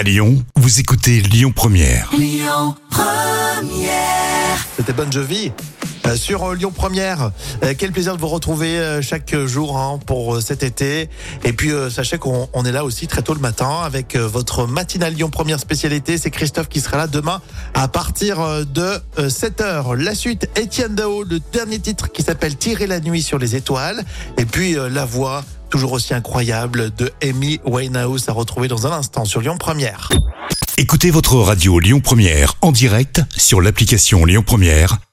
À Lyon, vous écoutez Lyon Première. C'était Bonne Jovi sur euh, Lyon Première. Euh, quel plaisir de vous retrouver euh, chaque jour hein, pour euh, cet été. Et puis euh, sachez qu'on on est là aussi très tôt le matin avec euh, votre matinale Lyon Première spécialité. C'est Christophe qui sera là demain à partir euh, de 7h. La suite, Étienne Dao, le dernier titre qui s'appelle Tirer la nuit sur les étoiles. Et puis euh, la voix toujours aussi incroyable de Amy Winehouse à retrouver dans un instant sur Lyon Première. Écoutez votre radio Lyon Première en direct sur l'application Lyon Première,